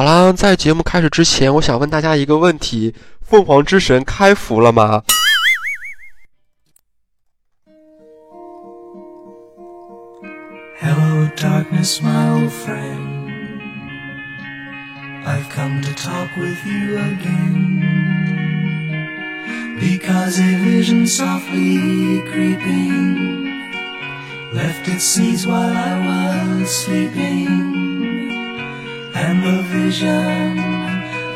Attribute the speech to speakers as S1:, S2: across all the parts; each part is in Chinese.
S1: 好啦，在节目开始之前，我想问大家一个问题：凤凰之神开服了吗
S2: ？Hello, darkness, my old friend. I've come to talk with you again. Because a vision softly creeping left its seeds while I was sleeping. And the vision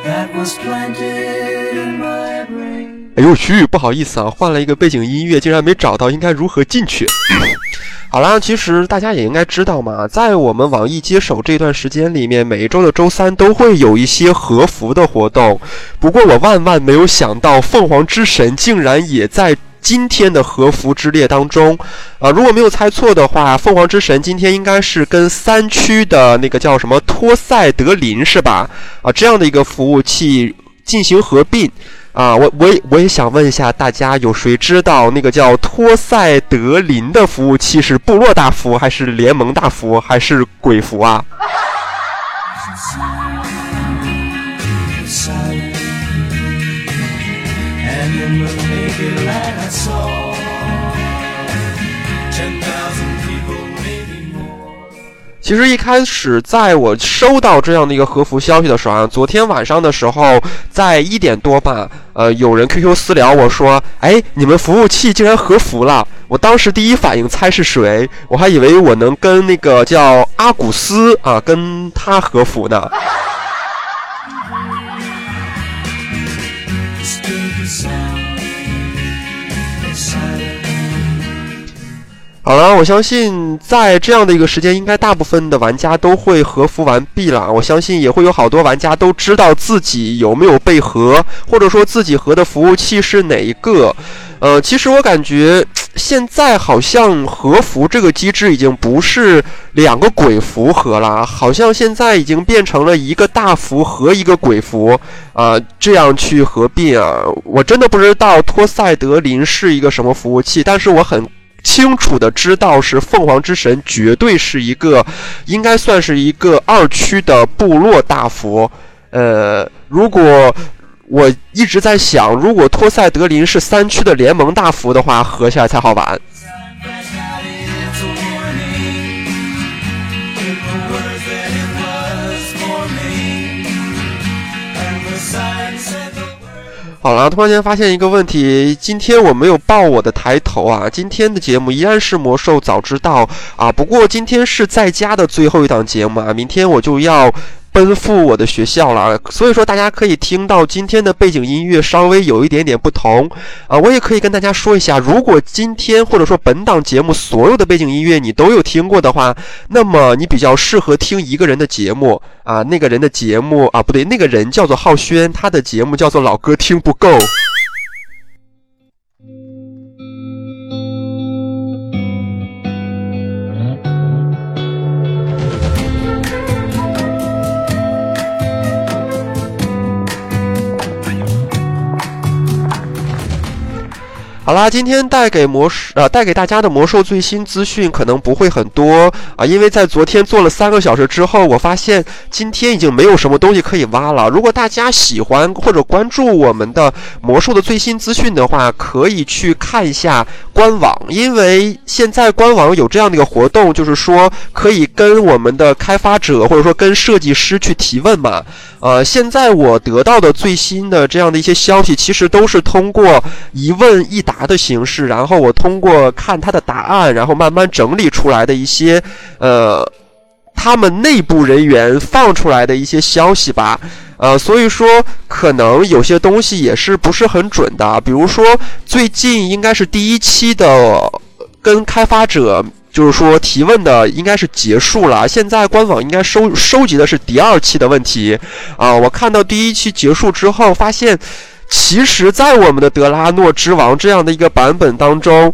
S2: that was planted in my brain.
S1: 哎呦去，不好意思啊，换了一个背景音乐，竟然没找到应该如何进去。好啦，其实大家也应该知道嘛，在我们网易接手这段时间里面，每一周的周三都会有一些和服的活动。不过我万万没有想到，凤凰之神竟然也在今天的和服之列当中。啊、如果没有猜错的话，凤凰之神今天应该是跟三区的那个叫什么托赛德林是吧？啊，这样的一个服务器进行合并。啊，我我也我也想问一下大家，有谁知道那个叫托赛德林的服务器是部落大服，还是联盟大服，还是鬼服啊？其实一开始，在我收到这样的一个和服消息的时候啊，昨天晚上的时候，在一点多吧，呃，有人 QQ 私聊我说：“哎，你们服务器竟然和服了！”我当时第一反应猜是谁，我还以为我能跟那个叫阿古斯啊，跟他和服呢。
S2: silent.
S1: 好了，我相信在这样的一个时间，应该大部分的玩家都会和服完毕了。我相信也会有好多玩家都知道自己有没有被和，或者说自己和的服务器是哪一个。呃，其实我感觉现在好像和服这个机制已经不是两个鬼服合了，好像现在已经变成了一个大服和一个鬼服啊、这样去合并啊。我真的不知道托赛德林是一个什么服务器，但是我很。清楚的知道是凤凰之神，绝对是一个，应该算是一个二区的部落大佛。呃，如果我一直在想，如果托赛德林是三区的联盟大佛的话，合起来才好玩。好了，突然间发现一个问题，今天我没有报我的抬头啊。今天的节目依然是魔兽早知道啊，不过今天是在家的最后一档节目啊，明天我就要。奔赴我的学校了，所以说大家可以听到今天的背景音乐稍微有一点点不同啊。我也可以跟大家说一下，如果今天或者说本档节目所有的背景音乐你都有听过的话，那么你比较适合听一个人的节目啊。那个人的节目啊，不对，那个人叫做浩轩，他的节目叫做老歌听不够。好啦，今天带给魔兽呃带给大家的魔兽最新资讯可能不会很多啊，因为在昨天做了三个小时之后，我发现今天已经没有什么东西可以挖了。如果大家喜欢或者关注我们的魔兽的最新资讯的话，可以去看一下官网，因为现在官网有这样的一个活动，就是说可以跟我们的开发者或者说跟设计师去提问嘛。呃，现在我得到的最新的这样的一些消息，其实都是通过一问一答答的形式，然后我通过看他的答案，然后慢慢整理出来的一些呃，他们内部人员放出来的一些消息吧。呃，所以说可能有些东西也是不是很准的，比如说最近应该是第一期的跟开发者。就是说提问的应该是结束了，现在官网应该收收集的是第二期的问题啊。我看到第一期结束之后，发现其实，在我们的德拉诺之王这样的一个版本当中，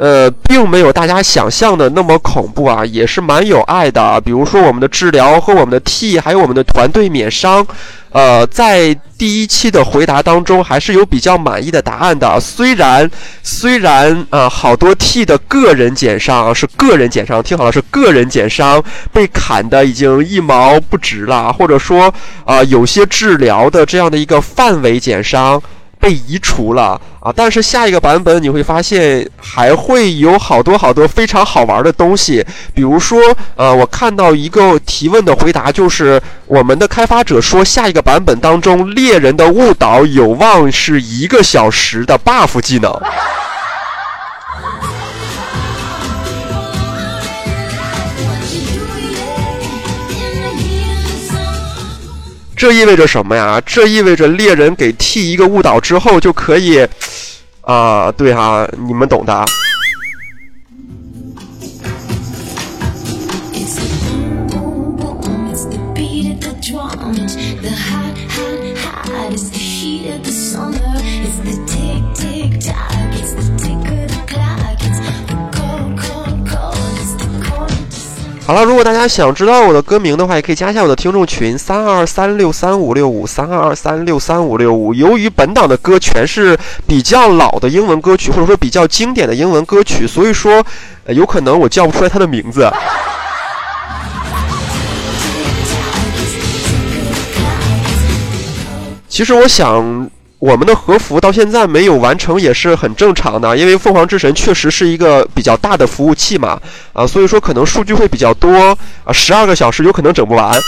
S1: 呃，并没有大家想象的那么恐怖啊，也是蛮有爱的。比如说我们的治疗和我们的 T，还有我们的团队免伤，呃，在第一期的回答当中还是有比较满意的答案的。虽然虽然啊，好多 T 的个人减伤是个人减伤，听好了，是个人减伤被砍的已经一毛不值了，或者说啊，有些治疗的这样的一个范围减伤。被移除了啊！但是下一个版本你会发现还会有好多好多非常好玩的东西，比如说，呃，我看到一个提问的回答，就是我们的开发者说，下一个版本当中猎人的误导有望是一个小时的 buff 技能。这意味着什么呀？这意味着猎人给 T 一个误导之后就可以，啊，对哈、你们懂的。好了，如果大家想知道我的歌名的话，也可以加一下我的听众群三二三六三五六五三二二三六三五六五。由于本档的歌全是比较老的英文歌曲，或者说比较经典的英文歌曲，所以说、有可能我叫不出来它的名字。其实我想，我们的和服到现在没有完成也是很正常的，因为凤凰之神确实是一个比较大的服务器嘛，啊，所以说可能数据会比较多，啊，十二个小时有可能整不完。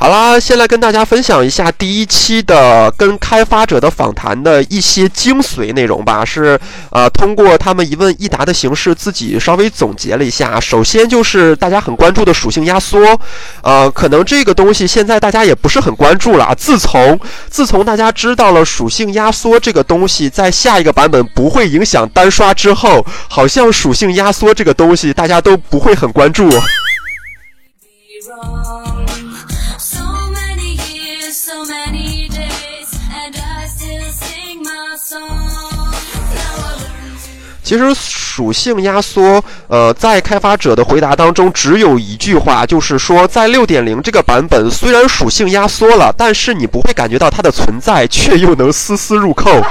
S1: 好啦，先来跟大家分享一下第一期的跟开发者的访谈的一些精髓内容吧。是呃，通过他们一问一答的形式，自己稍微总结了一下。首先就是大家很关注的属性压缩，呃，可能这个东西现在大家也不是很关注了。自从自从大家知道了属性压缩这个东西在下一个版本不会影响单刷之后，好像属性压缩这个东西大家都不会很关注。其实属性压缩，呃，在开发者的回答当中只有一句话，就是说在六点零这个版本虽然属性压缩了，但是你不会感觉到它的存在，却又能丝丝入扣。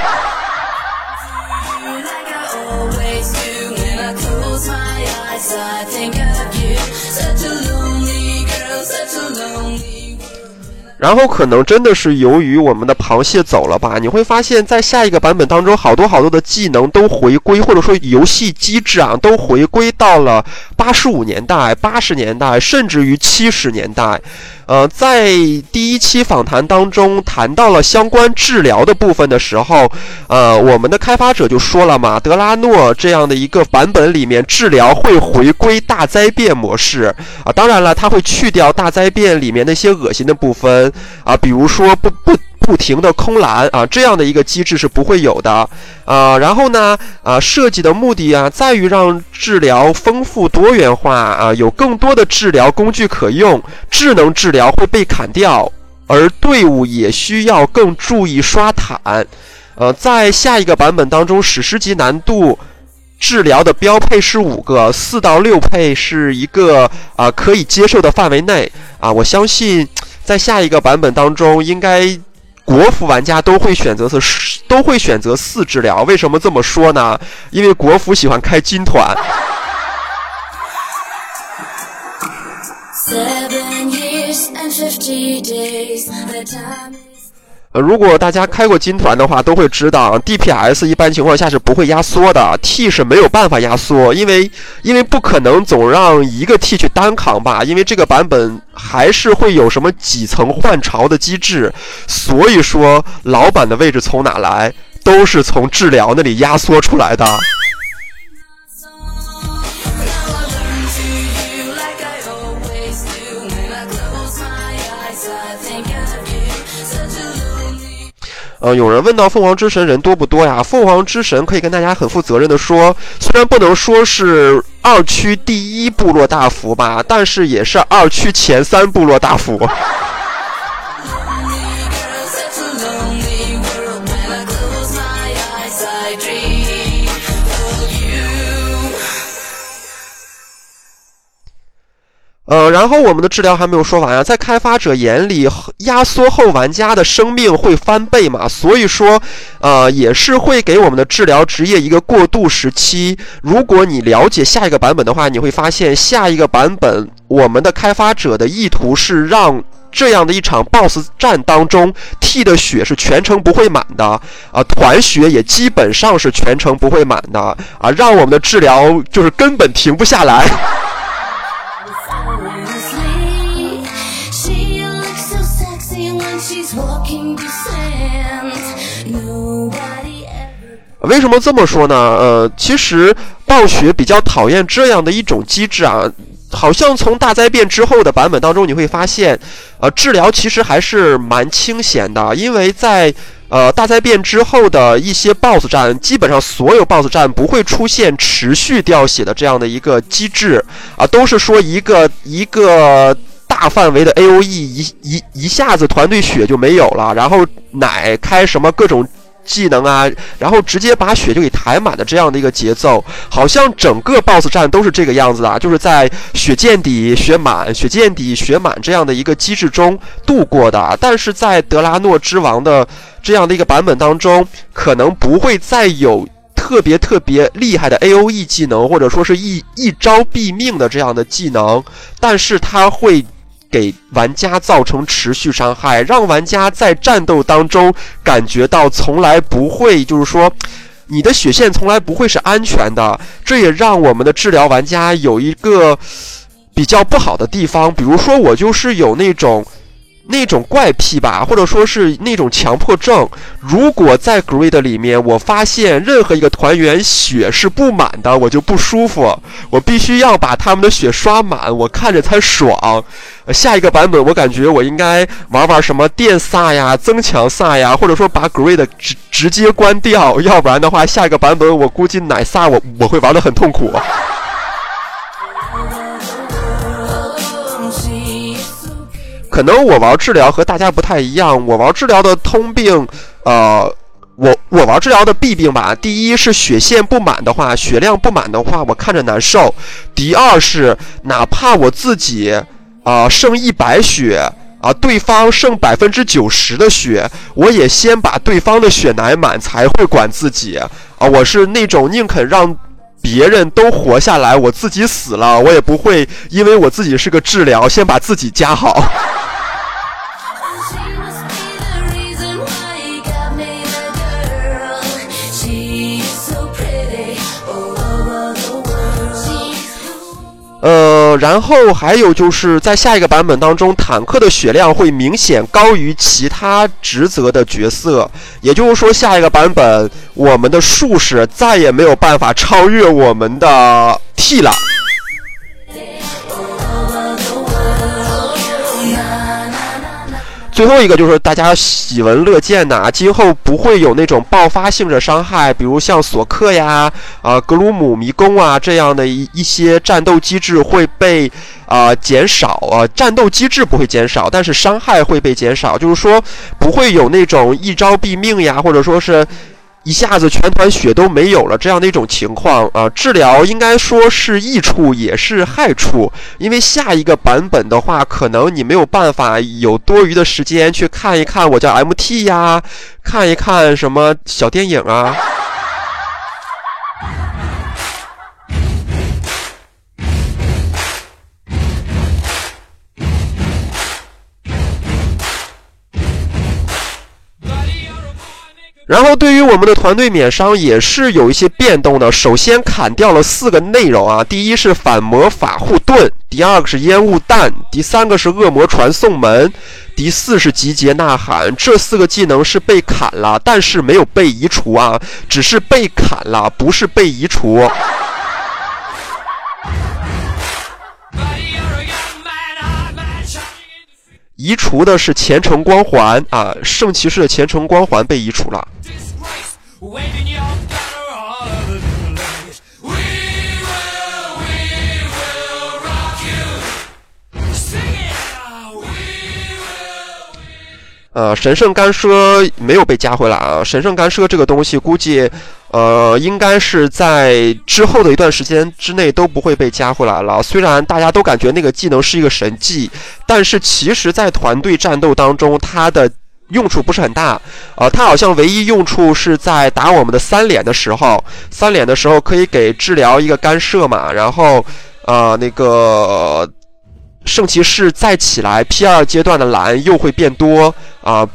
S1: 然后可能真的是由于我们的螃蟹走了吧，你会发现在下一个版本当中，好多好多的技能都回归，或者说游戏机制啊，都回归到了八十五年代、八十年代，甚至于七十年代。呃，在第一期访谈当中谈到了相关治疗的部分的时候，呃，我们的开发者就说了嘛，德拉诺这样的一个版本里面治疗会回归大灾变模式啊，当然了，它会去掉大灾变里面那些恶心的部分啊，比如说不不。不停的空蓝啊，这样的一个机制是不会有的啊。然后呢，啊，设计的目的啊，在于让治疗丰富多元化啊，有更多的治疗工具可用。智能治疗会被砍掉，而队伍也需要更注意刷坦。呃，在下一个版本当中，史诗级难度治疗的标配是五个，四到六配是一个啊、可以接受的范围内啊。我相信在下一个版本当中，应该国服玩家都会选择是都会选择四治疗。为什么这么说呢？因为国服喜欢开金团。
S3: Seven years and fifty days. The time.
S1: 呃，如果大家开过金团的话，都会知道 DPS 一般情况下是不会压缩的，T 是没有办法压缩，因为因为不可能总让一个 T 去单扛吧，因为这个版本还是会有什么几层换潮的机制，所以说老板的位置从哪来，都是从治疗那里压缩出来的。呃，有人问到凤凰之神人多不多呀？凤凰之神可以跟大家很负责任的说，虽然不能说是二区第一部落大服吧，但是也是二区前三部落大服。呃，然后我们的治疗还没有说完啊，在开发者眼里，压缩后玩家的生命会翻倍嘛，所以说，呃，也是会给我们的治疗职业一个过渡时期。如果你了解下一个版本的话，你会发现下一个版本我们的开发者的意图是让这样的一场 BOSS 战当中，T 的血是全程不会满的啊，团血也基本上是全程不会满的啊，让我们的治疗就是根本停不下来。为什么这么说呢？呃，其实暴雪比较讨厌这样的一种机制啊，好像从大灾变之后的版本当中，你会发现，呃，治疗其实还是蛮清闲的，因为在呃大灾变之后的一些 BOSS 战，基本上所有 BOSS 战不会出现持续掉血的这样的一个机制啊，都是说一个一个。大范围的 A O E 一一一下子团队血就没有了，然后奶开什么各种技能啊，然后直接把血就给抬满的这样的一个节奏，好像整个 BOSS 战都是这个样子的，就是在血见底、血满、血见底、血满这样的一个机制中度过的。但是在德拉诺之王的这样的一个版本当中，可能不会再有。特别特别厉害的 A O E 技能，或者说是一一招毙命的这样的技能，但是它会给玩家造成持续伤害，让玩家在战斗当中感觉到从来不会，就是说，你的血线从来不会是安全的。这也让我们的治疗玩家有一个比较不好的地方，比如说我就是有那种。那种怪癖吧，或者说是那种强迫症。如果在 Grid 里面，我发现任何一个团员血是不满的，我就不舒服。我必须要把他们的血刷满，我看着才爽。下一个版本，我感觉我应该玩玩什么电萨呀、增强萨呀，或者说把 Grid 直直接关掉，要不然的话，下一个版本我估计奶萨我我会玩得很痛苦。可能我玩治疗和大家不太一样，我玩治疗的通病，呃，我我玩治疗的弊病吧。第一是血线不满的话，血量不满的话，我看着难受；第二是哪怕我自己啊、剩一百血啊、对方剩百分之九十的血，我也先把对方的血奶满才会管自己啊、我是那种宁肯让。别人都活下来，我自己死了，我也不会因为我自己是个治疗，先把自己加好。呃，然后还有就是在下一个版本当中，坦克的血量会明显高于其他职责的角色，也就是说，下一个版本我们的术士再也没有办法超越我们的 T 了。最后一个就是大家喜闻乐见的啊，今后不会有那种爆发性的伤害，比如像索克呀、啊、格鲁姆迷宫啊这样的一一些战斗机制会被啊、减少啊，战斗机制不会减少，但是伤害会被减少，就是说不会有那种一招毙命呀，或者说是。一下子全团血都没有了这样的一种情况啊，治疗应该说是益处也是害处，因为下一个版本的话，可能你没有办法有多余的时间去看一看我叫 MT 呀，看一看什么小电影啊。然后对于我们的团队免伤也是有一些变动的。首先砍掉了四个内容啊，第一是反魔法护盾，第二个是烟雾弹，第三个是恶魔传送门，第四是集结呐喊。这四个技能是被砍了，但是没有被移除啊，只是被砍了，不是被移除。移除的是虔诚光环啊，圣骑士的虔诚光环被移除了。
S2: Waving your banner all over the place. We will, we will rock you. Sing it now. We will.
S1: 呃，神圣干涉没有被加回来啊。神圣干涉这个东西，估计呃，应该是在之后的一段时间之内都不会被加回来了。虽然大家都感觉那个技能是一个神技，但是其实，在团队战斗当中，它的用处不是很大。呃，它好像唯一用处是在打我们的三连的时候，三连的时候可以给治疗一个干涉嘛，然后呃那个圣骑士再起来 P 二阶段的蓝又会变多啊。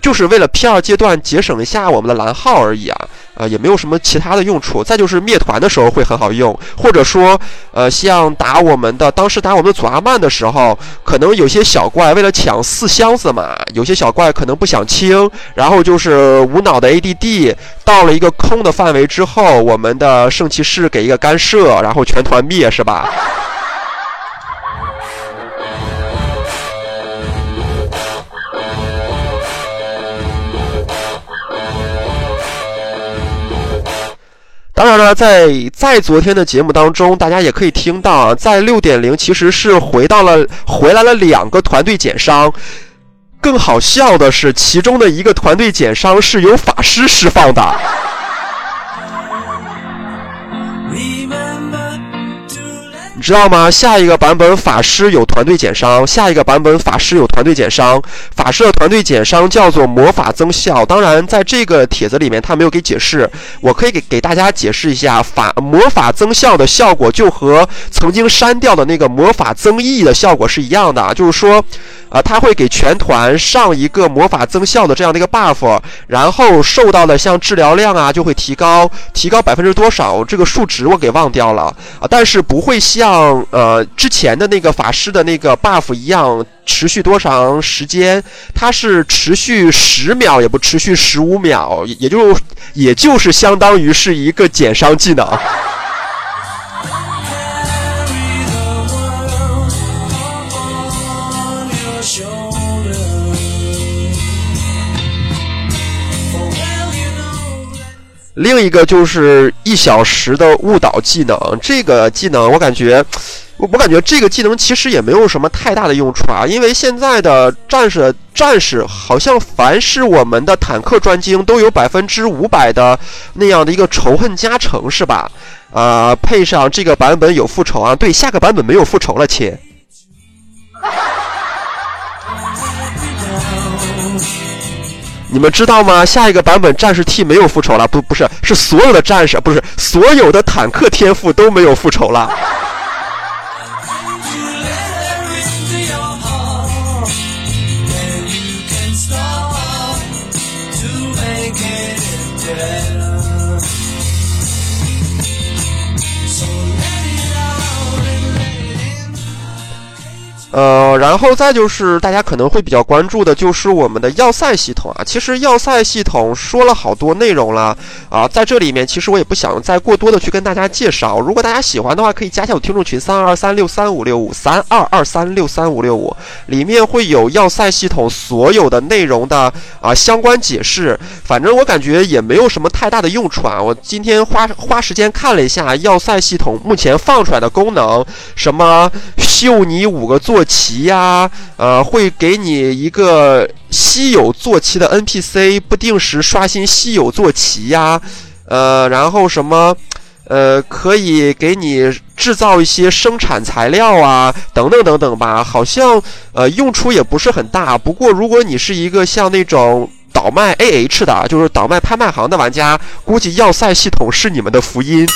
S1: 就是为了 P 二阶段节省一下我们的蓝耗而已啊，呃，也没有什么其他的用处。再就是灭团的时候会很好用，或者说，呃，像打我们的当时打我们的祖阿曼的时候，可能有些小怪为了抢四箱子嘛，有些小怪可能不想清，然后就是无脑的 ADD，到了一个空的范围之后，我们的圣骑士给一个干涉，然后全团灭，是吧？当然了，在在昨天的节目当中，大家也可以听到啊，在六点零其实是回到了回来了两个团队减伤。更好笑的是，其中的一个团队减伤是由法师释放的。你知道吗？下一个版本法师有团队减伤，下一个版本法师有团队减伤。法师的团队减伤叫做魔法增效。当然，在这个帖子里面他没有给解释，我可以给给大家解释一下，法魔法增效的效果就和曾经删掉的那个魔法增益的效果是一样的，就是说，啊，他会给全团上一个魔法增效的这样的一个 buff，然后受到的像治疗量啊就会提高，提高百分之多少？这个数值我给忘掉了啊，但是不会像像呃之前的那个法师的那个 buff 一样持续多长时间，它是持续十秒，也不持续十五秒，也就也就是相当于是一个减伤技能。另一个就是一小时的误导技能，这个技能我感觉，我我感觉这个技能其实也没有什么太大的用处啊，因为现在的战士战士好像凡是我们的坦克专精都有百分之五百的那样的一个仇恨加成，是吧？啊、配上这个版本有复仇啊，对，下个版本没有复仇了，亲。你们知道吗？下一个版本战士 T 没有复仇了，不不是，是所有的战士，不是所有的坦克天赋都没有复仇了。呃，然后再就是大家可能会比较关注的，就是我们的要塞系统啊。其实要塞系统说了好多内容了啊，在这里面其实我也不想再过多的去跟大家介绍。如果大家喜欢的话，可以加一下我听众群三二三六三五六五三二二三六三五六五，里面会有要塞系统所有的内容的啊相关解释。反正我感觉也没有什么太大的用处啊。我今天花花时间看了一下要塞系统目前放出来的功能，什么秀你五个坐骑呀、呃，会给你一个稀有坐骑的 NPC，不定时刷新稀有坐骑呀、呃，然后什么。呃，可以给你制造一些生产材料啊，等等等等吧。好像呃用处也不是很大。不过如果你是一个像那种倒卖 AH 的，就是倒卖拍卖行的玩家，估计要塞系统是你们的福音。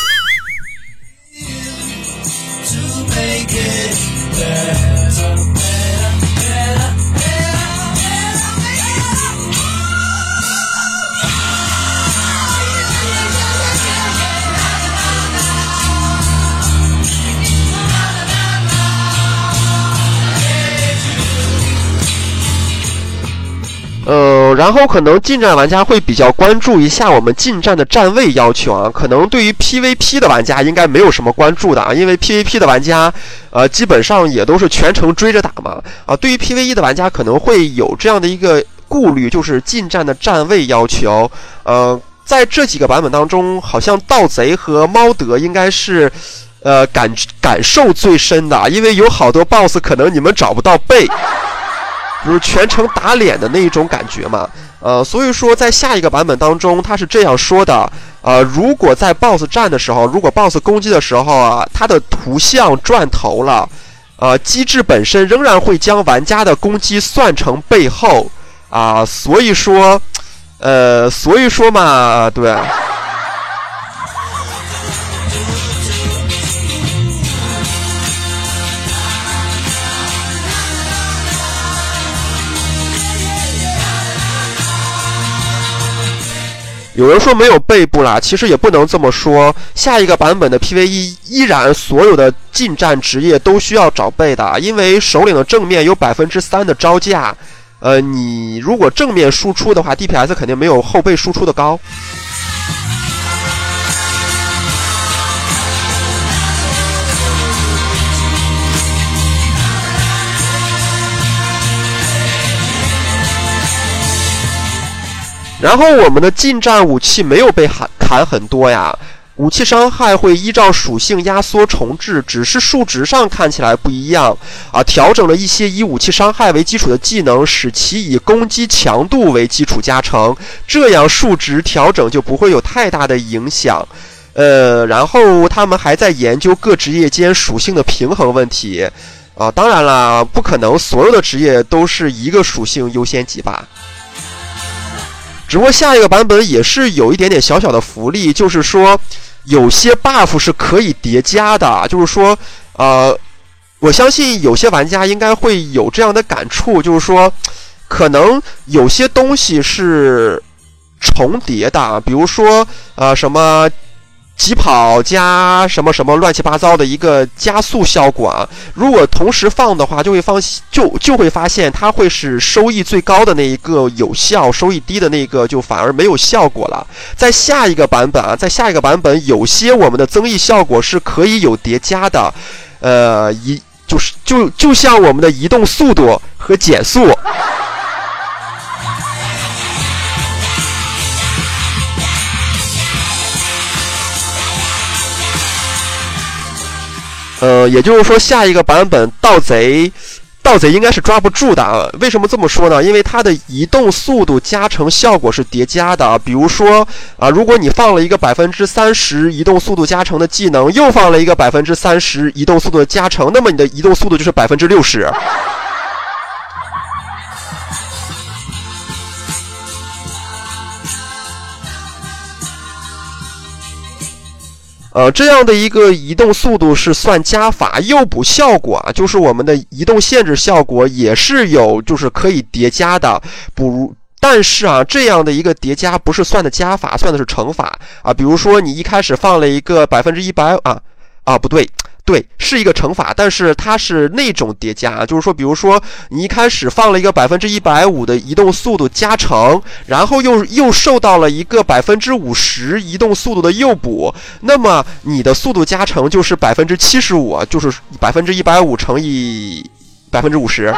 S1: 呃，然后可能近战玩家会比较关注一下我们近战的站位要求啊，可能对于 PVP 的玩家应该没有什么关注的啊，因为 PVP 的玩家，呃，基本上也都是全程追着打嘛啊。对于 PVE 的玩家可能会有这样的一个顾虑，就是近战的站位要求，呃，在这几个版本当中，好像盗贼和猫德应该是。呃，感感受最深的，因为有好多 BOSS 可能你们找不到背，就是全程打脸的那一种感觉嘛。呃，所以说在下一个版本当中，他是这样说的：呃，如果在 BOSS 战的时候，如果 BOSS 攻击的时候啊，它的图像转头了，呃，机制本身仍然会将玩家的攻击算成背后啊、所以说，呃，所以说嘛，对。有人说没有背部啦，其实也不能这么说。下一个版本的 PVE 依然所有的近战职业都需要找背的，因为首领的正面有百分之三的招架。呃，你如果正面输出的话，DPS 肯定没有后背输出的高。然后我们的近战武器没有被砍砍很多呀，武器伤害会依照属性压缩重置，只是数值上看起来不一样啊。调整了一些以武器伤害为基础的技能，使其以攻击强度为基础加成，这样数值调整就不会有太大的影响。呃，然后他们还在研究各职业间属性的平衡问题啊。当然啦，不可能所有的职业都是一个属性优先级吧。只不过下一个版本也是有一点点小小的福利，就是说有些 buff 是可以叠加的，就是说，呃，我相信有些玩家应该会有这样的感触，就是说，可能有些东西是重叠的，比如说，呃，什么。疾跑加什么什么乱七八糟的一个加速效果啊！如果同时放的话，就会放就就会发现它会是收益最高的那一个有效，收益低的那个就反而没有效果了。在下一个版本啊，在下一个版本，有些我们的增益效果是可以有叠加的，呃，一就是就就像我们的移动速度和减速。呃，也就是说，下一个版本盗贼，盗贼应该是抓不住的啊。为什么这么说呢？因为它的移动速度加成效果是叠加的啊。比如说啊，如果你放了一个百分之三十移动速度加成的技能，又放了一个百分之三十移动速度的加成，那么你的移动速度就是百分之六十。呃，这样的一个移动速度是算加法，诱捕效果啊，就是我们的移动限制效果也是有，就是可以叠加的。不如，但是啊，这样的一个叠加不是算的加法，算的是乘法啊。比如说你一开始放了一个百分之一百啊啊，不对。对，是一个乘法，但是它是那种叠加，就是说，比如说你一开始放了一个百分之一百五的移动速度加成，然后又又受到了一个百分之五十移动速度的诱捕，那么你的速度加成就是百分之七十五，就是百分之一百五乘以百分之五十。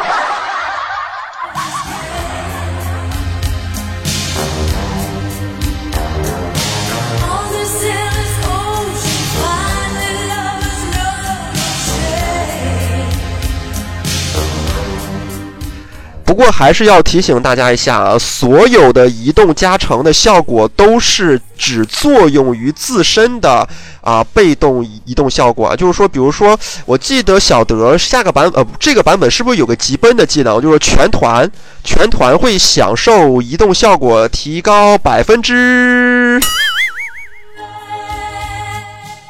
S1: 不过还是要提醒大家一下啊，所有的移动加成的效果都是只作用于自身的啊被动移动效果。就是说，比如说，我记得小德下个版呃这个版本是不是有个疾奔的技能，就是全团全团会享受移动效果提高百分之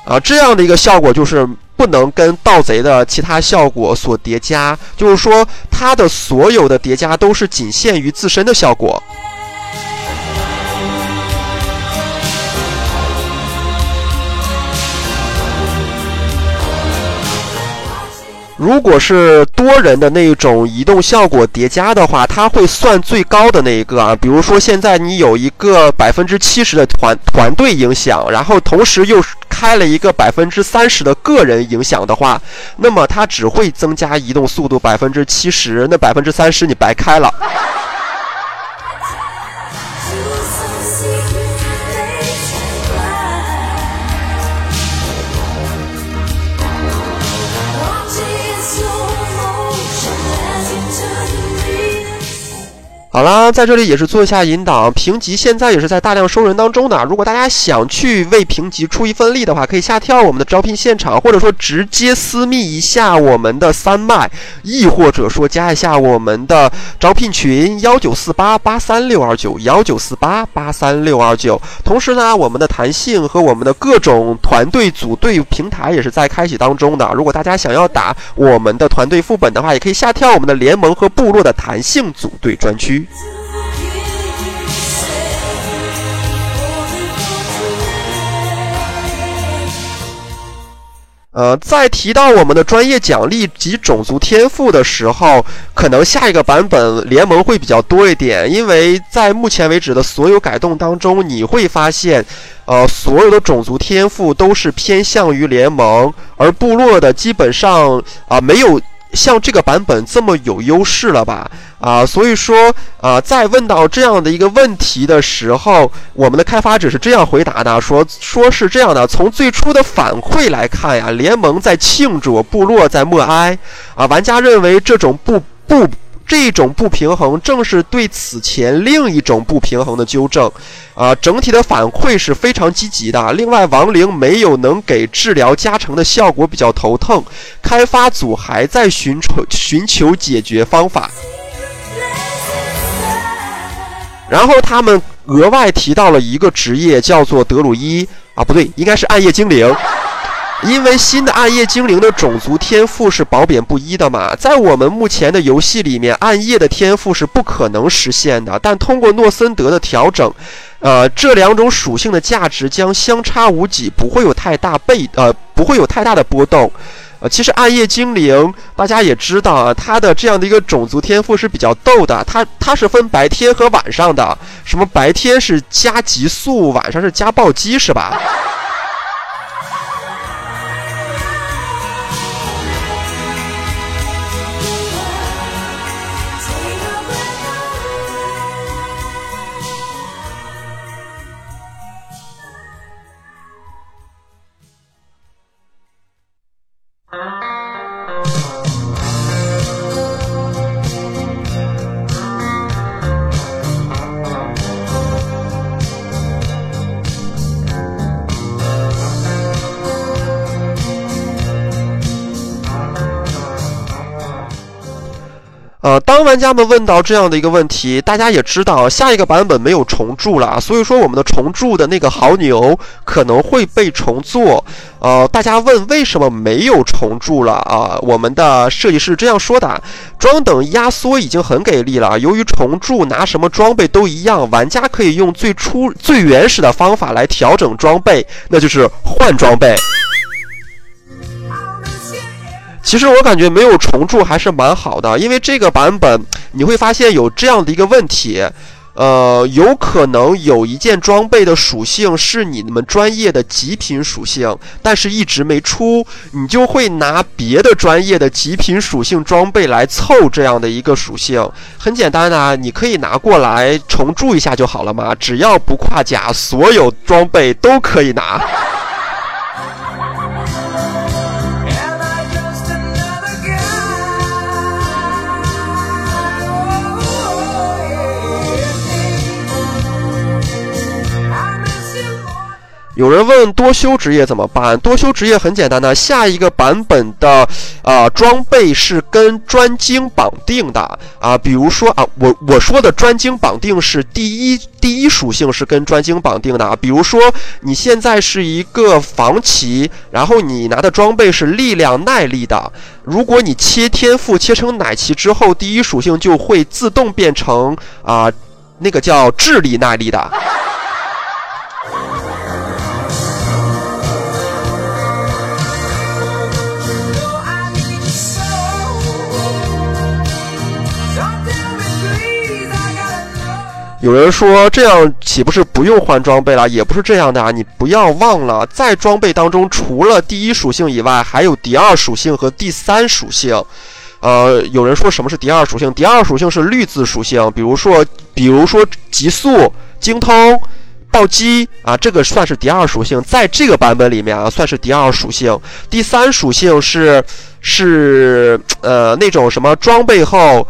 S1: 啊这样的一个效果，就是不能跟盗贼的其他效果所叠加，就是说它的所有的叠加都是仅限于自身的效果。如果是多人的那种移动效果叠加的话，它会算最高的那一个啊。比如说现在你有一个百分之七十的团团队影响，然后同时又开了一个百分之三十的个人影响的话，那么它只会增加移动速度百分之七十，那百分之三十你白开了。
S3: 好
S1: 啦，在这里也是做一下引导，评级现在也是在大量收人当中的。如果大家想去为评级出一份力的话，可以下跳我们的招聘现场，或者说直接私密一下我们的三麦，亦或者说加一下我们的招聘群幺九四八八三六二九幺九四八八三六二九。同时呢，我们的弹性和我们的各种团队组队平台也是在开启当中的。如果大家想要打我们的团队副本的话，也可以下跳我们的联盟和部落的弹性组队专区。呃，在提到我们的专业奖励及种族天赋的时候，可能下一个版本联盟会比较多一点，因为在目前为止的所有改动当中，你会发现，呃，所有的种族天赋都是偏向于联盟，而部落的基本上啊、没有。像这个版本这么有优势了吧？啊，所以说，啊，在问到这样的一个问题的时候，我们的开发者是这样回答的：说说是这样的，从最初的反馈来看呀，联盟在庆祝，部落在默哀，啊，玩家认为这种不不这种不平衡正是对此前另一种不平衡的纠正，啊，整体的反馈是非常积极的。另外，亡灵没有能给治疗加成的效果，比较头疼。开发组还在寻求寻求解决方法。然后他们额外提到了一个职业，叫做德鲁伊啊，不对，应该是暗夜精灵。因为新的暗夜精灵的种族天赋是褒贬不一的嘛，在我们目前的游戏里面，暗夜的天赋是不可能实现的。但通过诺森德的调整，呃，这两种属性的价值将相差无几，不会有太大被呃不会有太大的波动。呃，其实暗夜精灵大家也知道啊，它的这样的一个种族天赋是比较逗的，它它是分白天和晚上的，什么白天是加极速，晚上是加暴击，是吧？当玩家们问到这样的一个问题，大家也知道下一个版本没有重铸了，所以说我们的重铸的那个牦牛可能会被重做。呃，大家问为什么没有重铸了啊？我们的设计师这样说的：装等压缩已经很给力了，由于重铸拿什么装备都一样，玩家可以用最初最原始的方法来调整装备，那就是换装备。其实我感觉没有重铸还是蛮好的，因为这个版本你会发现有这样的一个问题，呃，有可能有一件装备的属性是你们专业的极品属性，但是一直没出，你就会拿别的专业的极品属性装备来凑这样的一个属性。很简单啊，你可以拿过来重铸一下就好了嘛，只要不跨甲，所有装备都可以拿。有人问多修职业怎么办？多修职业很简单的，下一个版本的呃装备是跟专精绑定的啊、比如说啊，我我说的专精绑定是第一第一属性是跟专精绑定的啊，比如说你现在是一个防骑，然后你拿的装备是力量耐力的，如果你切天赋切成奶骑之后，第一属性就会自动变成啊、那个叫智力耐力的。有人说这样岂不是不用换装备了？也不是这样的啊！你不要忘了，在装备当中，除了第一属性以外，还有第二属性和第三属性。呃，有人说什么是第二属性？第二属性是绿字属性，比如说，比如说极速、精通、暴击啊，这个算是第二属性，在这个版本里面啊，算是第二属性。第三属性是是呃那种什么装备后，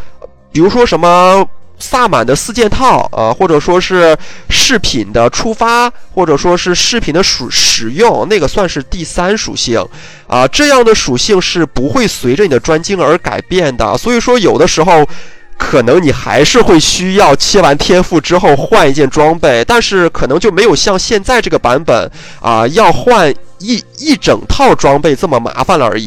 S1: 比如说什么萨满的四件套，呃，或者说是饰品的触发，或者说是饰品的使使用，那个算是第三属性，啊、这样的属性是不会随着你的专精而改变的。所以说，有的时候。可能你还是会需要切完天赋之后换一件装备，但是可能就没有像现在这个版本啊、要换一一整套装备这么麻烦了而已。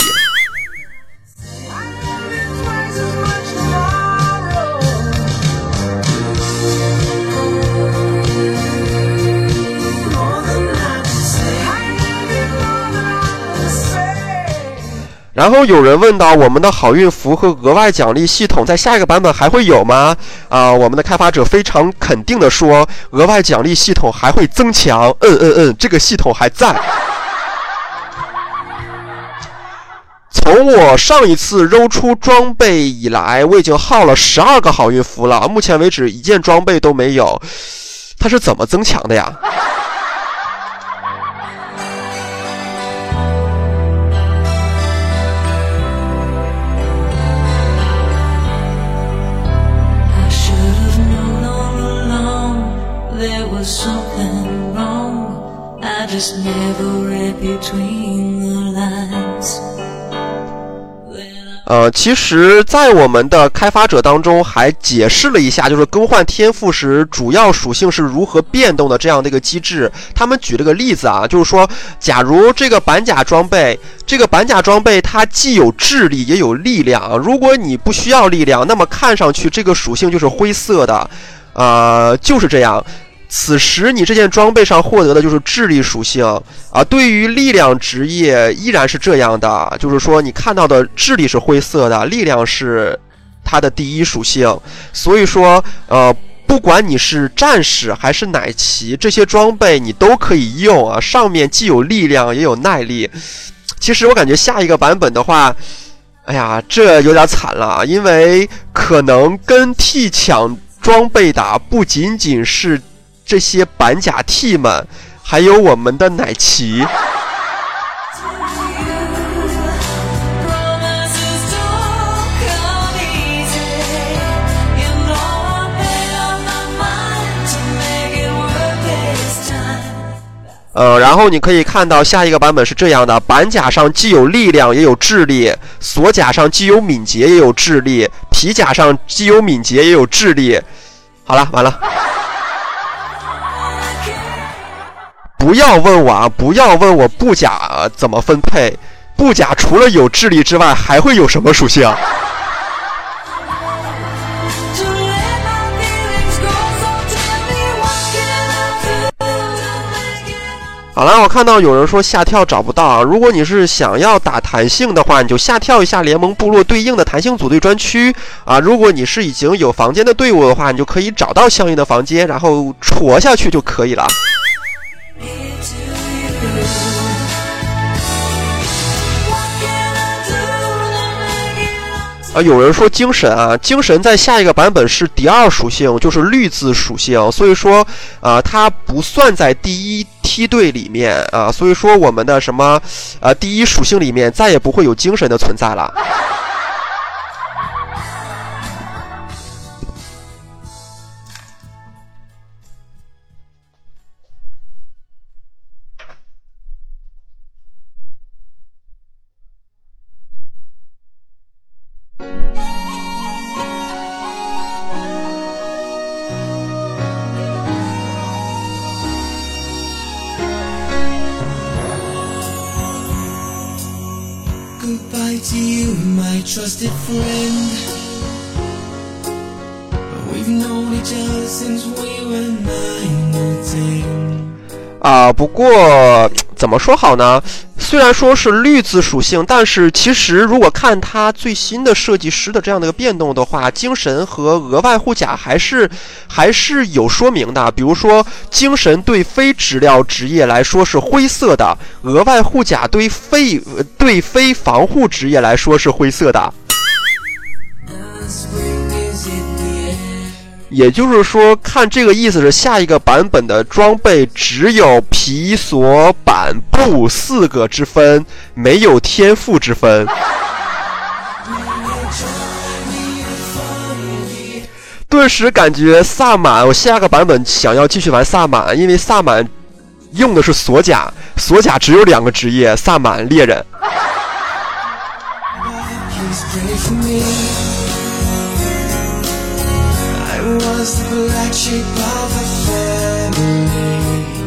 S1: 然后有人问到，我们的好运符和额外奖励系统在下一个版本还会有吗？啊、我们的开发者非常肯定的说，额外奖励系统还会增强。嗯嗯嗯，这个系统还在。从我上一次揉出装备以来，我已经耗了十二个好运符了，目前为止一件装备都没有。它是怎么增强的呀？
S3: Something wrong. I just never read between the lines.
S1: 呃，其实，在我们的开发者当中还解释了一下，就是更换天赋时主要属性是如何变动的这样的一个机制。他们举了个例子啊，就是说，假如这个板甲装备，这个板甲装备它既有智力也有力量，如果你不需要力量，那么看上去这个属性就是灰色的，呃，就是这样。此时你这件装备上获得的就是智力属性啊。对于力量职业依然是这样的，就是说你看到的智力是灰色的，力量是它的第一属性。所以说，呃，不管你是战士还是奶骑，这些装备你都可以用啊。上面既有力量也有耐力。其实我感觉下一个版本的话。哎呀，这有点惨了，因为可能跟 T 抢装备打不仅仅是这些板甲 T 们，还有我们的奶骑。呃，然后你可以看到下一个版本是这样的：板甲上既有力量也有智力，锁甲上既有敏捷也有智力，皮甲上既有敏捷也有智力。好了，完了。不要问我啊！不要问我布甲、怎么分配。布甲除了有智力之外，还会有什么属性
S3: ？To let my feelings go, so tell me what can I do to make it
S1: 好了，我看到有人说下跳找不到啊。如果你是想要打弹性的话，你就下跳一下联盟部落对应的弹性组队专区啊。如果你是已经有房间的队伍的话，你就可以找到相应的房间，然后戳下去就可以了。有人说精神啊，精神在下一个版本是第二属性，就是绿字属性，所以说啊，它不算在第一梯队里面啊，所以说我们的什么啊第一属性里面再也不会有精神的存在了。啊，不过怎么说好呢？虽然说是绿字属性，但是其实如果看它最新的设计师的这样的一个变动的话，精神和额外护甲还是还是有说明的。比如说，精神对非治疗职业来说是灰色的，额外护甲对非对非防护职业来说是灰色的。也就是说，看这个意思是下一个版本的装备只有皮、索、板、布四个之分，没有天赋之分。顿时感觉萨满，我下个版本想要继续玩萨满，因为萨满用的是锁甲，锁甲只有两个职业：萨满、猎人。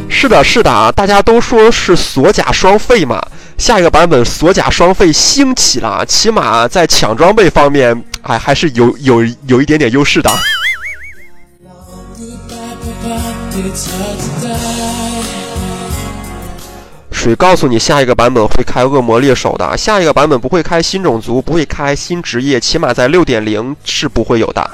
S1: 是的，是的啊，大家都说是锁甲双废嘛。下一个版本锁甲双废兴起了，起码在抢装备方面，哎还是有有有一点点优势的。谁告诉你，下一个版本会开恶魔猎手的，下一个版本不会开新种族，不会开新职业，起码在六点零是不会有的。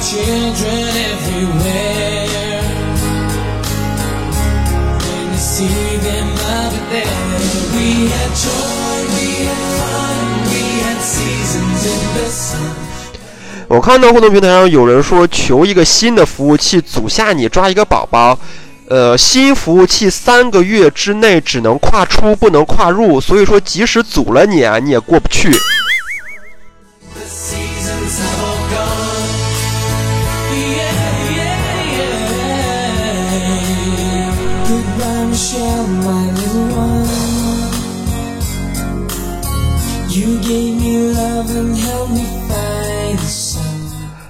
S2: Children everywhere.
S1: 我看到互动平台上有人说求一个新的服务器组下你抓一个宝宝，呃，新服务器三个月之内只能跨出不能跨入，所以说即使组了你啊，你也过不去。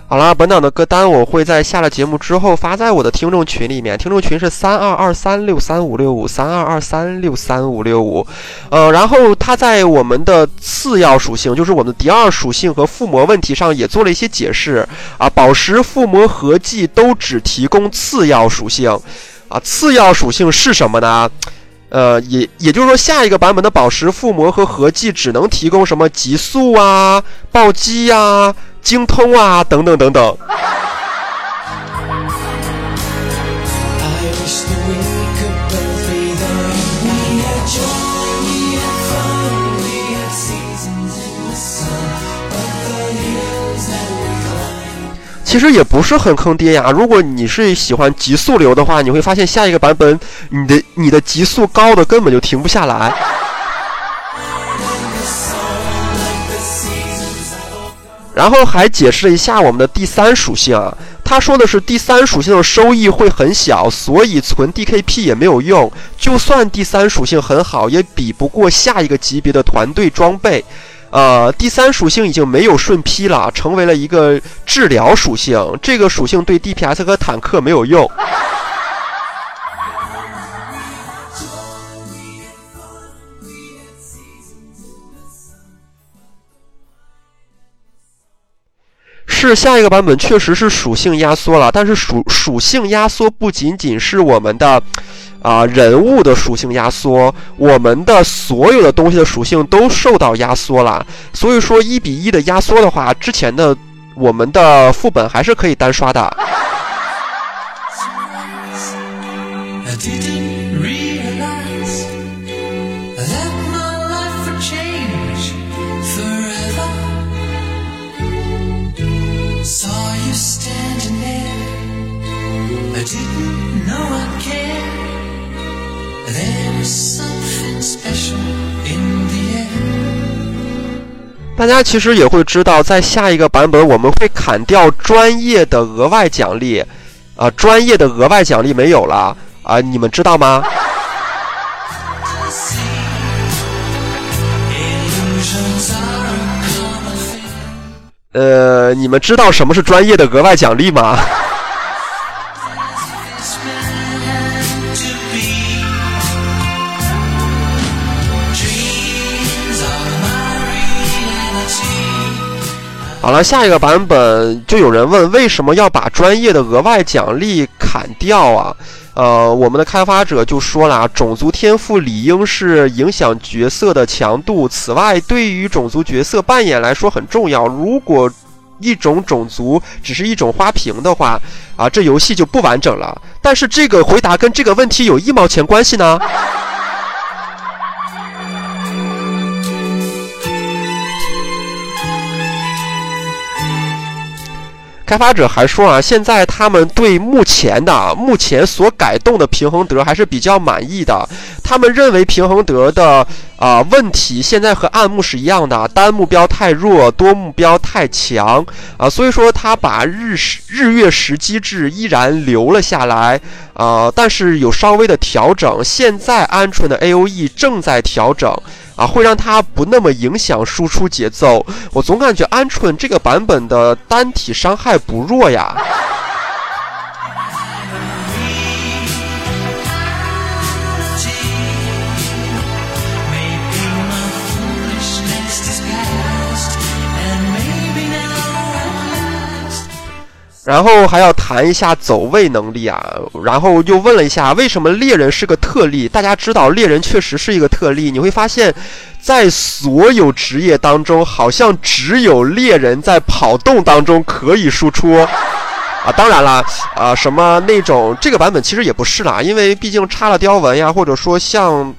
S1: 好啦，本档的歌单我会在下了节目之后发在我的听众群里面，听众群是三二二三六三五六五三二二三六三五六五，呃，然后它在我们的次要属性，就是我们的第二属性和附魔问题上也做了一些解释啊，宝石、附魔合计都只提供次要属性，啊，次要属性是什么呢？呃，也也就是说，下一个版本的宝石、附魔和合计只能提供什么极速啊、暴击呀、精通啊等等等等。其实也不是很坑爹呀。如果你是喜欢极速流的话，你会发现下一个版本你的你的极速高的根本就停不下来。然后还解释了一下我们的第三属性啊，他说的是第三属性的收益会很小，所以存 DKP 也没有用。就算第三属性很好，也比不过下一个级别的团队装备。呃，第三属性已经没有顺劈了，成为了一个治疗属性。这个属性对 DPS 和坦克没有用。是下一个版本确实是属性压缩了，但是属属性压缩不仅仅是我们的啊、人物的属性压缩，我们的所有的东西的属性都受到压缩了。所以说一比一的压缩的话，之前的我们的副本还是可以单刷的。大家其实也会知道，在下一个版本我们会砍掉专业的额外奖励，啊、专业的额外奖励没有了啊、你们知道吗.呃，你们知道什么是专业的额外奖励吗？好了，下一个版本就有人问，为什么要把专业的额外奖励砍掉啊？呃，我们的开发者就说了，种族天赋理应是影响角色的强度。此外，对于种族角色扮演来说很重要。如果一种种族只是一种花瓶的话，啊，这游戏就不完整了。但是这个回答跟这个问题有一毛钱关系呢？开发者还说啊，现在他们对目前的啊目前所改动的平衡德还是比较满意的。他们认为平衡德的啊、问题现在和暗牧是一样的，单目标太弱，多目标太强啊、所以说他把日时日月食机制依然留了下来啊、但是有稍微的调整。现在鹌鹑的 A O E 正在调整啊，会让它不那么影响输出节奏。我总感觉鹌鹑这个版本的单体伤害不弱呀。然后还要谈一下走位能力啊，然后又问了一下为什么猎人是个特例。大家知道猎人确实是一个特例，你会发现，在所有职业当中，好像只有猎人在跑动当中可以输出。啊，当然啦，啊，什么那种这个版本其实也不是啦，因为毕竟插了雕纹呀，或者说像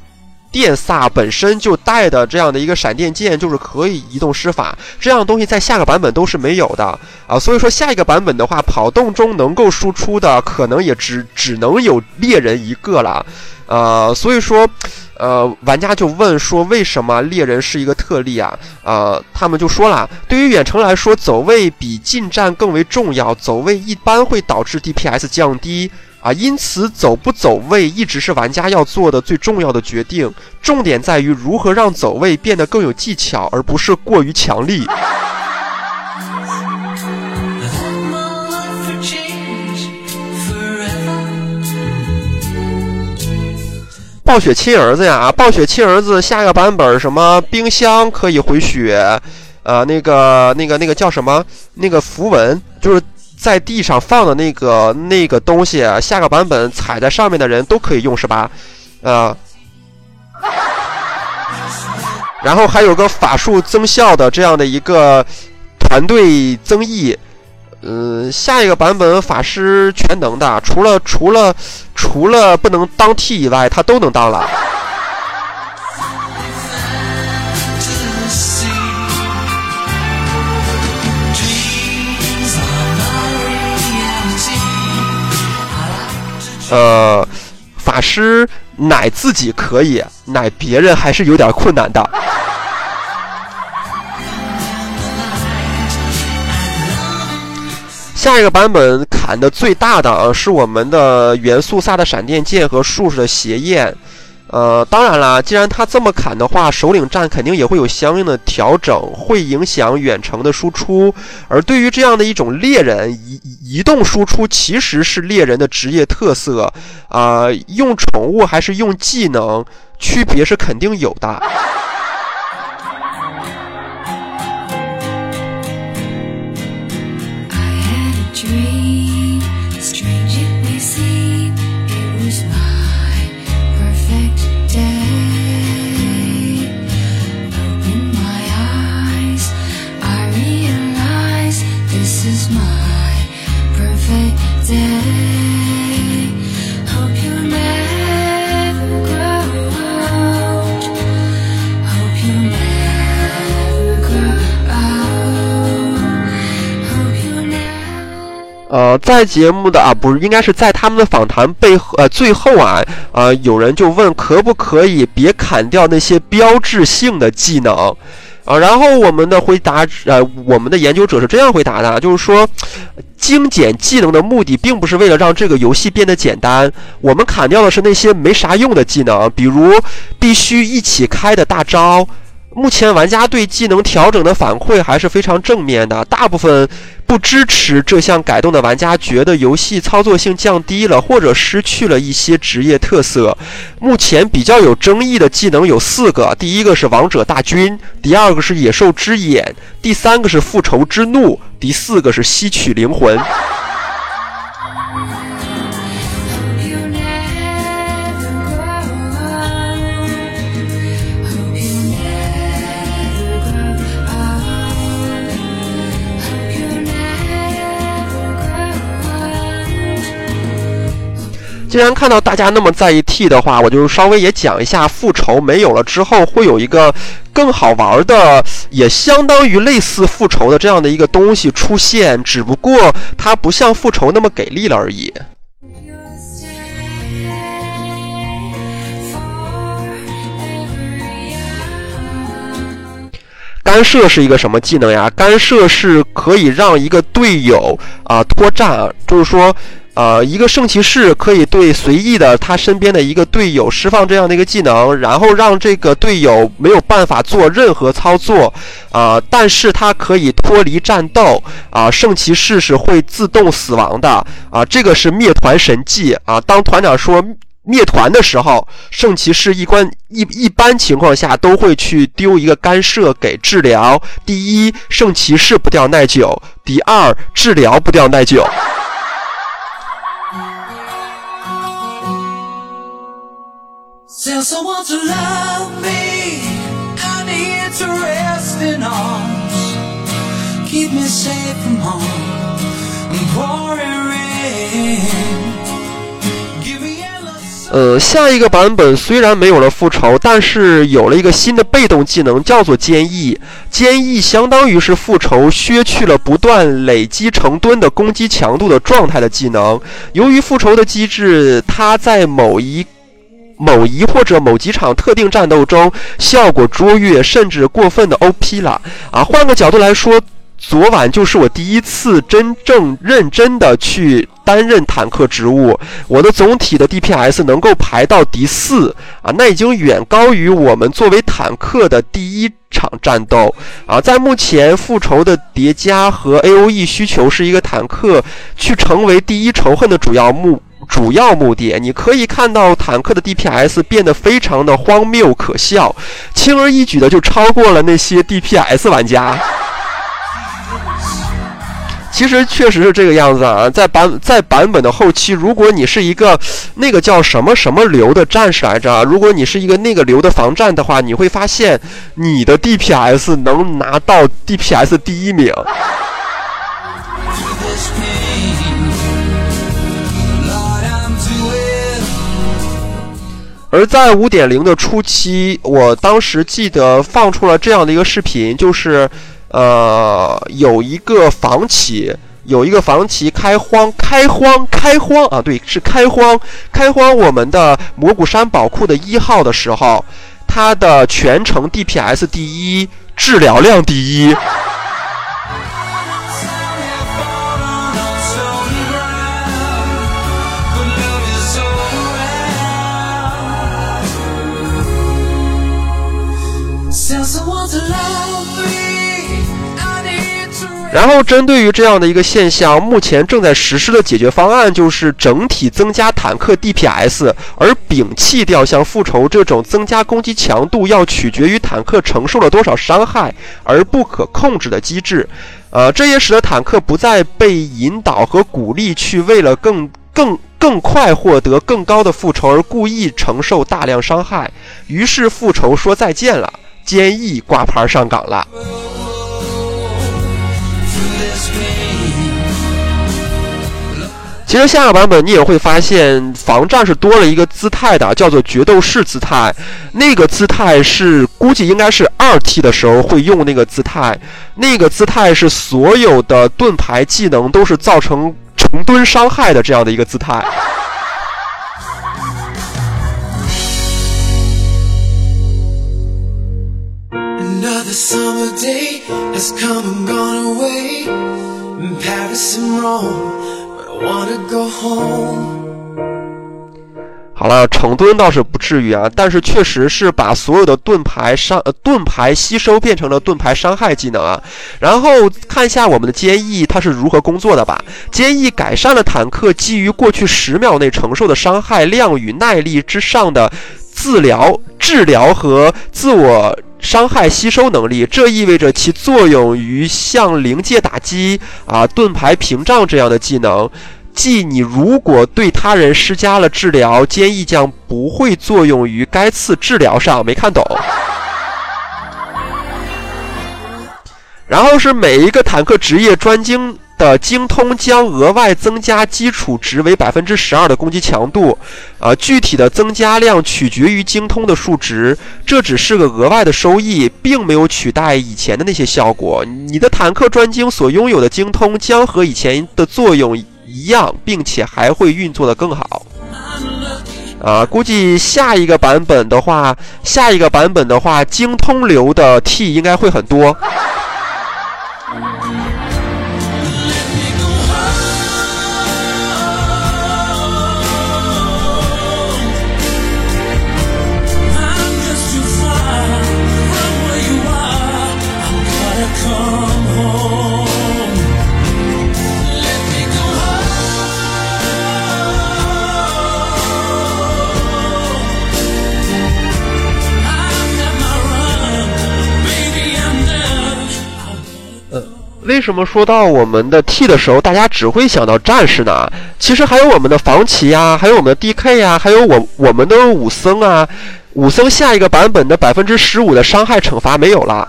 S1: 电萨本身就带的这样的一个闪电剑，就是可以移动施法，这样的东西在下个版本都是没有的啊。所以说下一个版本的话，跑动中能够输出的可能也只只能有猎人一个了，呃，所以说。呃，玩家就问说，为什么猎人是一个特例啊？呃，他们就说了，对于远程来说，走位比近战更为重要，走位一般会导致 DPS 降低啊，因此走不走位一直是玩家要做的最重要的决定，重点在于如何让走位变得更有技巧，而不是过于强力。暴雪亲儿子呀，暴雪亲儿子下个版本什么冰箱可以回血，呃，那个那个那个叫什么？那个符文就是在地上放的那个那个东西，下个版本踩在上面的人都可以用是吧？呃。然后还有个法术增效的这样的一个团队增益，嗯，下一个版本法师全能的，除了除了除了不能当 T 以外，他都能当了。呃，法师奶自己可以，奶别人还是有点困难的。下一个版本砍的最大的啊，是我们的元素萨的闪电剑和术士的邪焰。呃，当然啦，既然他这么砍的话，首领战肯定也会有相应的调整，会影响远程的输出。而对于这样的一种猎人，移移动输出其实是猎人的职业特色。啊、用宠物还是用技能，区别是肯定有的。呃，在节目的啊，不是，应该是在他们的访谈背后，呃，最后啊，呃，有人就问可不可以别砍掉那些标志性的技能，啊，然后我们的回答，呃，我们的研究者是这样回答的，就是说，精简技能的目的并不是为了让这个游戏变得简单，我们砍掉的是那些没啥用的技能，比如必须一起开的大招。目前玩家对技能调整的反馈还是非常正面的，大部分不支持这项改动的玩家觉得游戏操作性降低了，或者失去了一些职业特色。目前比较有争议的技能有四个，第一个是王者大军，第二个是野兽之眼，第三个是复仇之怒，第四个是吸取灵魂。既然看到大家那么在意 T 的话，我就稍微也讲一下复仇没有了之后会有一个更好玩的，也相当于类似复仇的这样的一个东西出现，只不过它不像复仇那么给力了而已。干涉是一个什么技能呀？干涉是可以让一个队友啊脱战，就是说。呃，一个圣骑士可以对随意的他身边的一个队友释放这样的一个技能，然后让这个队友没有办法做任何操作，啊、但是他可以脱离战斗，啊、圣骑士是会自动死亡的，啊、这个是灭团神技啊。当团长说灭团的时候，圣骑士一关一一般情况下都会去丢一个干涉给治疗。第一，圣骑士不掉耐久；第二，治疗不掉耐久。
S2: Tell someone to love me. I need to rest in arms. Keep me safe from harm and pouring rain. Give me endless
S1: 呃，下一个版本虽然没有了复仇，但是有了一个新的被动技能，叫做坚毅。坚毅相当于是复仇削去了不断累积成吨的攻击强度的状态的技能。由于复仇的机制，它在某一某一或者某几场特定战斗中效果卓越，甚至过分的 OP 了啊！换个角度来说，昨晚就是我第一次真正认真的去担任坦克职务，我的总体的 DPS 能够排到第四啊，那已经远高于我们作为坦克的第一场战斗啊。在目前复仇的叠加和 AOE 需求是一个坦克去成为第一仇恨的主要目。主要目的，你可以看到坦克的 DPS 变得非常的荒谬可笑，轻而易举的就超过了那些 DPS 玩家。其实确实是这个样子啊，在版在版本的后期，如果你是一个那个叫什么什么流的战士来着，如果你是一个那个流的防战的话，你会发现你的 DPS 能拿到 DPS 第一名。而在五点零的初期，我当时记得放出了这样的一个视频，就是，呃，有一个房企，有一个房企开荒，开荒，开荒啊，对，是开荒，开荒我们的蘑菇山宝库的一号的时候，它的全程 DPS 第一，治疗量第一。然后，针对于这样的一个现象，目前正在实施的解决方案就是整体增加坦克 DPS，而摒弃掉像复仇这种增加攻击强度要取决于坦克承受了多少伤害而不可控制的机制。呃，这也使得坦克不再被引导和鼓励去为了更更更快获得更高的复仇而故意承受大量伤害。于是复仇说再见了，坚毅挂牌上岗了。其实下个版本你也会发现，防战是多了一个姿态的，叫做决斗士姿态。那个姿态是估计应该是二 T 的时候会用那个姿态，那个姿态是所有的盾牌技能都是造成成吨伤害的这样的一个姿态。
S2: Another summer day has come and gone away Paris and Rome, wanna go home.
S1: 好了，成吨倒是不至于啊，但是确实是把所有的盾牌伤呃盾牌吸收变成了盾牌伤害技能啊。然后看一下我们的坚毅它是如何工作的吧。坚毅改善了坦克基于过去十秒内承受的伤害量与耐力之上的治疗、治疗和自我伤害吸收能力，这意味着其作用于像灵界打击啊、盾牌屏障这样的技能。即你如果对他人施加了治疗，坚毅将不会作用于该次治疗上。没看懂。然后是每一个坦克职业专精的精通将额外增加基础值为百分之十二的攻击强度，啊，具体的增加量取决于精通的数值，这只是个额外的收益，并没有取代以前的那些效果。你的坦克专精所拥有的精通将和以前的作用一样，并且还会运作的更好。啊，估计下一个版本的话，下一个版本的话，精通流的 T 应该会很多。为什么说到我们的 T 的时候，大家只会想到战士呢？其实还有我们的防骑呀，还有我们的 DK 呀，还有我我们的武僧啊。武僧下一个版本的百分之十五的伤害惩罚没有了。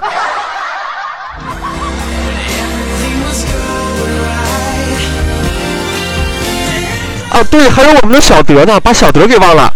S1: 啊，对，还有我们的小德呢，把小德给忘了。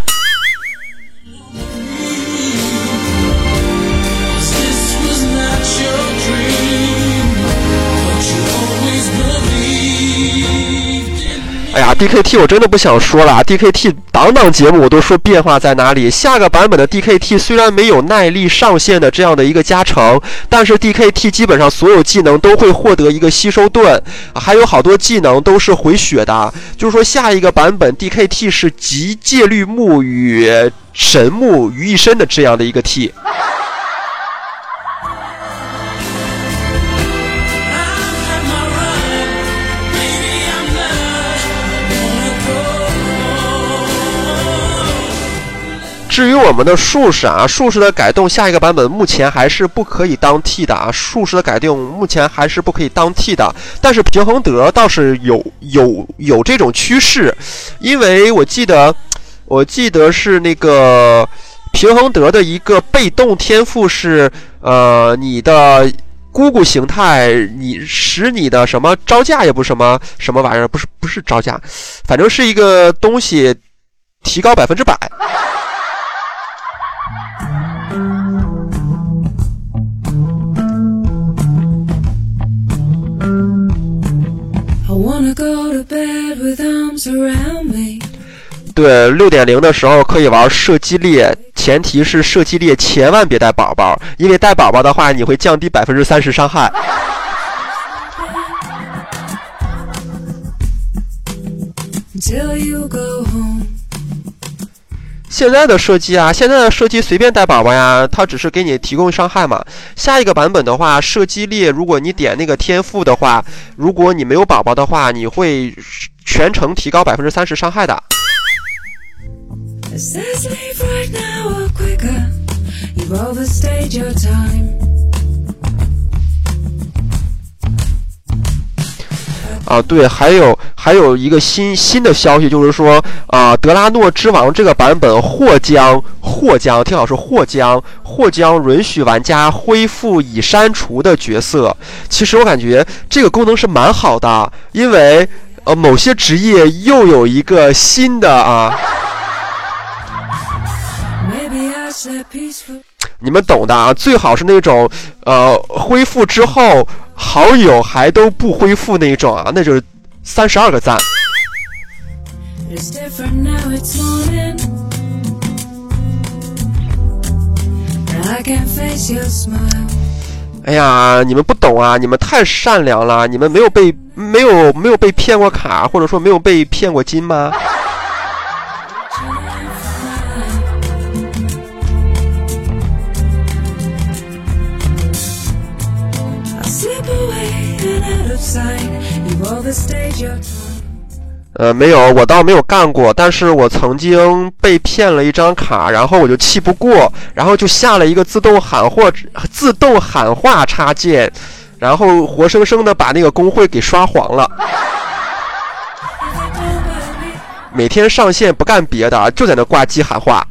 S1: 哎呀，DKT 我真的不想说了，DKT 档档节目我都说变化在哪里。下个版本的 DKT 虽然没有耐力上限的这样的一个加成，但是 DKT 基本上所有技能都会获得一个吸收盾，还有好多技能都是回血的。就是说下一个版本 DKT 是集戒律木与神木于一身的这样的一个 T。至于我们的术士啊，术士的改动，下一个版本目前还是不可以当 T 的啊。术士的改动目前还是不可以当 T 的，但是平衡德倒是有有有这种趋势，因为我记得我记得是那个平衡德的一个被动天赋是呃你的。姑姑形态，你使你的什么招架也不是什么什么玩意儿，不是不是招架，反正是一个东西，提高百分之百。对，六点零的时候可以玩射击猎，前提是射击猎千万别带宝宝，因为带宝宝的话，你会降低百分之三十伤害。
S3: Until you go home.
S1: 现在的射击啊，现在的射击随便带宝宝呀，它只是给你提供伤害嘛。下一个版本的话，射击猎，如果你点那个天赋的话，如果你没有宝宝的话，你会全程提高百分之三十伤害的。啊，对，还有还有一个新新的消息，就是说啊，德拉诺之王这个版本或将或将，听好是或将或将允许玩家恢复已删除的角色。其实我感觉这个功能是蛮好的，因为呃某些职业又有一个新的啊.你们懂的啊，最好是那种呃恢复之后好友还都不恢复那种啊，那就是三十二个赞。哎呀，你们不懂啊！你们太善良了，你们没有被没有没有被骗过卡，或者说没有被骗过金吗？呃，没有，我倒没有干过，但是我曾经被骗了一张卡，然后我就气不过，然后就下了一个自动喊话自动喊话插件，然后活生生的把那个工会给刷黄了。每天上线不干别的，就在那挂机喊话。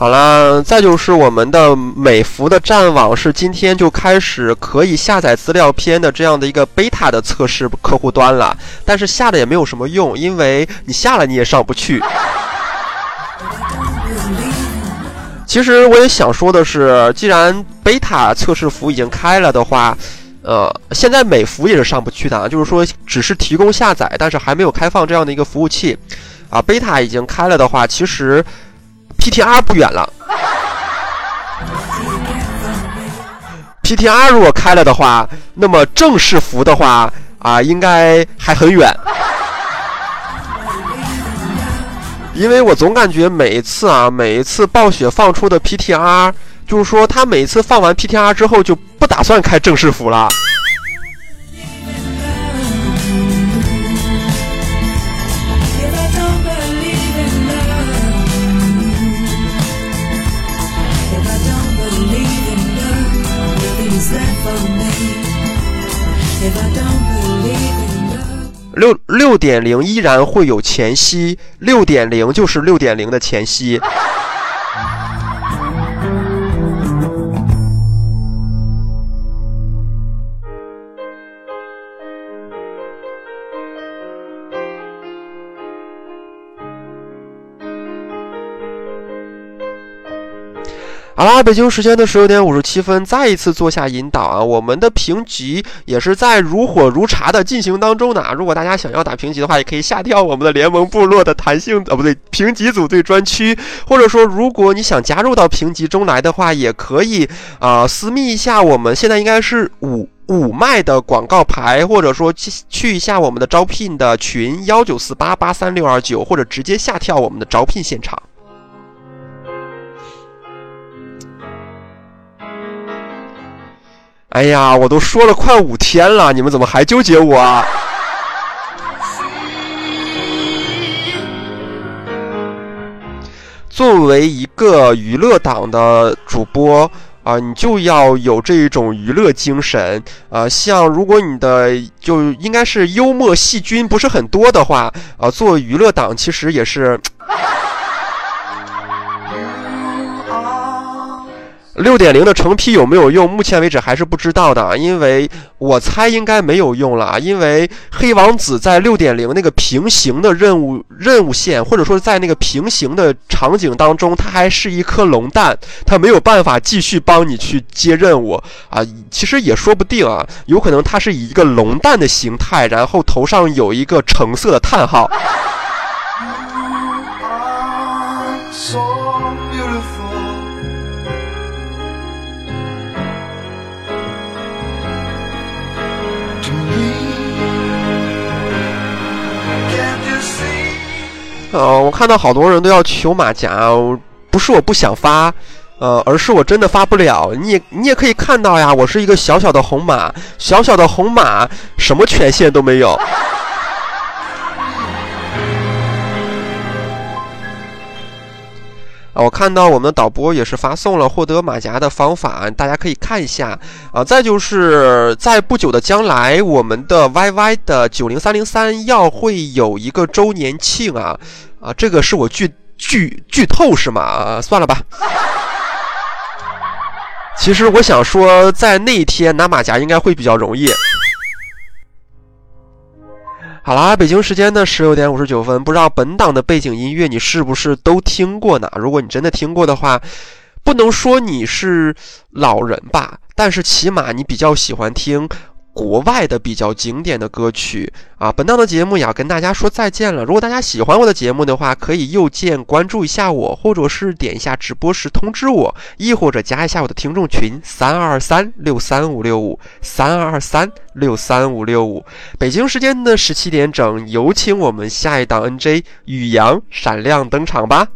S1: 好了，再就是我们的美服的战网是今天就开始可以下载资料片的这样的一个 beta 的测试客户端了，但是下了也没有什么用，因为你下了你也上不去。其实我也想说的是，既然贝塔测试服已经开了的话，呃，现在美服也是上不去的啊，就是说只是提供下载，但是还没有开放这样的一个服务器啊。贝塔已经开了的话，其实 PTR 不远了。PTR 如果开了的话，那么正式服的话啊，应该还很远。因为我总感觉每一次啊，每一次暴雪放出的 PTR，就是说他每次放完 PTR 之后就不打算开正式服了。六点零依然会有前夕，六点零就是六点零的前夕。好啦，北京时间的十六点五十七分，再一次做下引导啊！我们的评级也是在如火如茶的进行当中呢。如果大家想要打评级的话，也可以下跳我们的联盟部落的弹性呃不对评级组队专区，或者说如果你想加入到评级中来的话，也可以啊、私密一下我们现在应该是五。五麦的广告牌，或者说去去一下我们的招聘的群幺九四八八三六二九，或者直接下跳我们的招聘现场。哎呀，我都说了快五天了，你们怎么还纠结我啊？作为一个娱乐党的主播啊、你就要有这一种娱乐精神啊、像如果你的就应该是幽默细菌不是很多的话啊、做娱乐党其实也是六点零的成批有没有用？目前为止还是不知道的，因为我猜应该没有用了，因为黑王子在六点零那个平行的任务任务线，或者说在那个平行的场景当中，它还是一颗龙蛋，它没有办法继续帮你去接任务啊。其实也说不定啊，有可能它是以一个龙蛋的形态，然后头上有一个橙色的叹号。呃，我看到好多人都要求马甲，不是我不想发，呃，而是我真的发不了。你也你也可以看到呀，我是一个小小的红马，小小的红马，什么权限都没有。我看到我们的导播也是发送了获得马甲的方法，大家可以看一下啊。再就是在不久的将来，我们的 YY 的九零三零三要会有一个周年庆啊啊，这个是我剧剧剧透是吗？啊，算了吧。其实我想说，在那一天拿马甲应该会比较容易。好啦，北京时间的十六点五十九分，不知道本档的背景音乐你是不是都听过呢？如果你真的听过的话，不能说你是老人吧，但是起码你比较喜欢听国外的比较经典的歌曲啊。本档的节目也要跟大家说再见了。如果大家喜欢我的节目的话，可以右键关注一下我，或者是点一下直播时通知我，亦或者加一下我的听众群三二三六三五六五三二三六三五六五。北京时间的十七点整，有请我们下一档 NJ 宇阳闪亮登场吧。